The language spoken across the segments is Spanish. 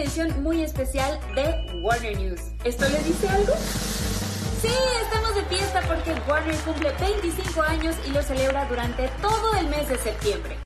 Edición muy especial de Warner News. ¿Esto les dice algo? Sí, estamos de fiesta porque Warner cumple 25 años y lo celebra durante todo el mes de septiembre.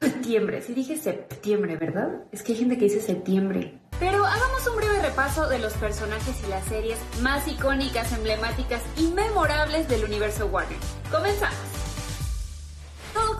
Septiembre, sí dije septiembre, ¿verdad? Es que hay gente que dice septiembre. Pero hagamos un breve repaso de los personajes y las series más icónicas, emblemáticas y memorables del universo Warner. Comenzamos.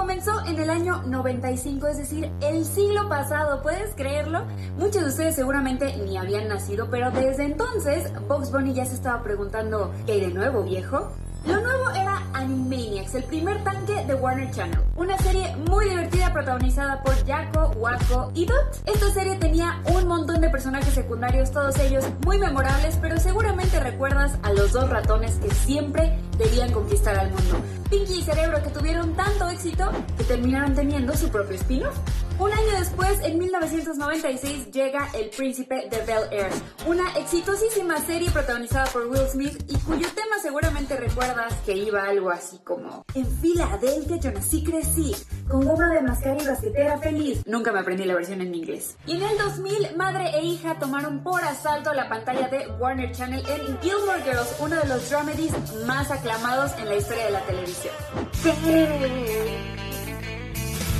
Comenzó en el año 95, es decir, el siglo pasado, ¿puedes creerlo? Muchos de ustedes seguramente ni habían nacido, pero desde entonces Box Bunny ya se estaba preguntando, ¿qué hay de nuevo, viejo? Lo nuevo era Animaniacs, el primer tanque de Warner Channel. Una serie muy divertida protagonizada por Jaco, Waco y Dot. Esta serie tenía un montón de personajes secundarios, todos ellos muy memorables, pero seguramente recuerdas a los dos ratones que siempre debían conquistar al mundo. Pinky y Cerebro que tuvieron tanto éxito que terminaron teniendo su propio spin-off. Un año después, en 1996, llega El Príncipe de Bel Air, una exitosísima serie protagonizada por Will Smith y cuyo tema seguramente recuerdas que iba algo así como En Filadelfia yo nací crecí, con goma de mascar y basquetera feliz. Nunca me aprendí la versión en inglés. Y en el 2000, madre e hija tomaron por asalto la pantalla de Warner Channel en Gilmore Girls, uno de los dramedies más aclamados en la historia de la televisión.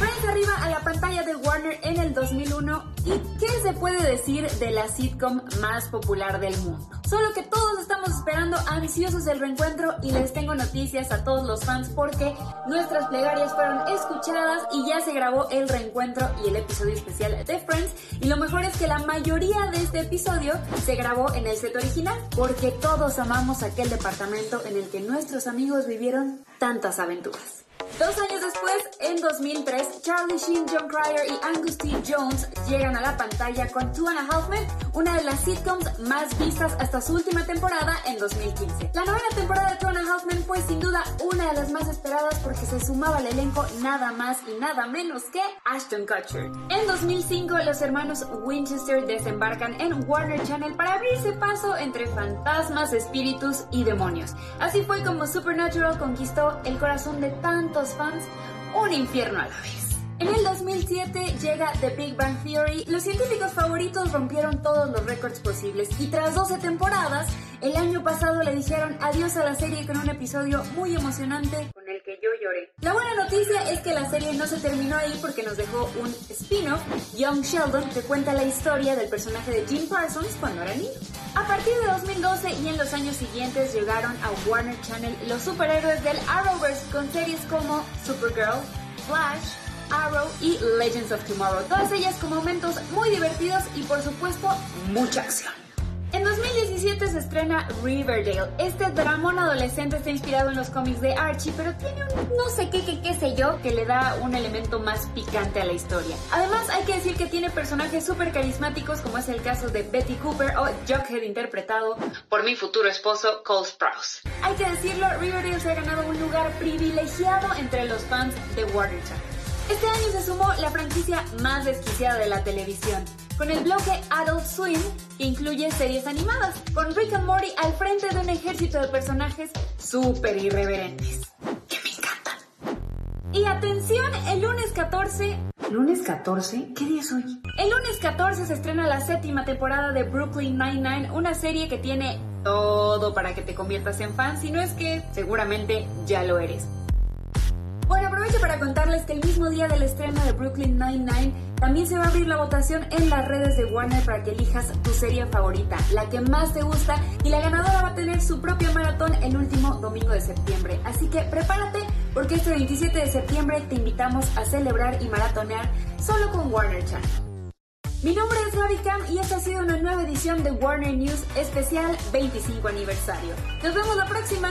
Friends arriba a la pantalla de Warner en el 2001 y ¿qué se puede decir de la sitcom más popular del mundo? Solo que todos estamos esperando ansiosos el reencuentro y les tengo noticias a todos los fans porque nuestras plegarias fueron escuchadas y ya se grabó el reencuentro y el episodio especial de Friends y lo mejor es que la mayoría de este episodio se grabó en el set original porque todos amamos aquel departamento en el que nuestros amigos vivieron tantas aventuras. Dos años después, en 2003, Charlie Sheen, John Cryer y Angus T. Jones llegan a la pantalla con Two and a Half Men, una de las sitcoms más vistas hasta su última temporada en 2015. La novena temporada de Two and a Half Men fue sin duda una de las más esperadas porque se sumaba al elenco nada más y nada menos que Ashton Kutcher. En 2005, los hermanos Winchester desembarcan en Warner Channel para abrirse paso entre fantasmas, espíritus y demonios. Así fue como Supernatural conquistó el corazón de tantos fans un infierno a la vez. En el 2007 llega The Big Bang Theory. Los científicos favoritos rompieron todos los récords posibles y tras 12 temporadas, el año pasado le dijeron adiós a la serie con un episodio muy emocionante con el que yo lloré. La buena noticia es que la serie no se terminó ahí porque nos dejó un spin-off, Young Sheldon, que cuenta la historia del personaje de Jim Parsons cuando era niño. A partir de 2012 y en los años siguientes llegaron a Warner Channel los superhéroes del Arrowverse con series como Supergirl, Flash, Arrow y Legends of Tomorrow. Todas ellas con momentos muy divertidos y por supuesto mucha acción. En 2017 se estrena Riverdale. Este dramón adolescente está inspirado en los cómics de Archie, pero tiene un no sé qué, qué, qué sé yo, que le da un elemento más picante a la historia. Además, hay que decir que tiene personajes súper carismáticos, como es el caso de Betty Cooper o Jughead interpretado por mi futuro esposo Cole Sprouse. Hay que decirlo, Riverdale se ha ganado un lugar privilegiado entre los fans de Channel. Este año se sumó la franquicia más desquiciada de la televisión, con el bloque Adult Swim, que incluye series animadas, con Rick and Morty al frente de un ejército de personajes súper irreverentes, que me encantan. Y atención, el lunes 14... ¿Lunes 14? ¿Qué día es hoy? El lunes 14 se estrena la séptima temporada de Brooklyn Nine-Nine, una serie que tiene todo para que te conviertas en fan, si no es que seguramente ya lo eres. Para contarles que el mismo día del estreno de Brooklyn Nine-Nine también se va a abrir la votación en las redes de Warner para que elijas tu serie favorita, la que más te gusta, y la ganadora va a tener su propia maratón el último domingo de septiembre. Así que prepárate porque este 27 de septiembre te invitamos a celebrar y maratonear solo con Warner Channel. Mi nombre es Gaby Cam y esta ha sido una nueva edición de Warner News especial 25 aniversario. Nos vemos la próxima.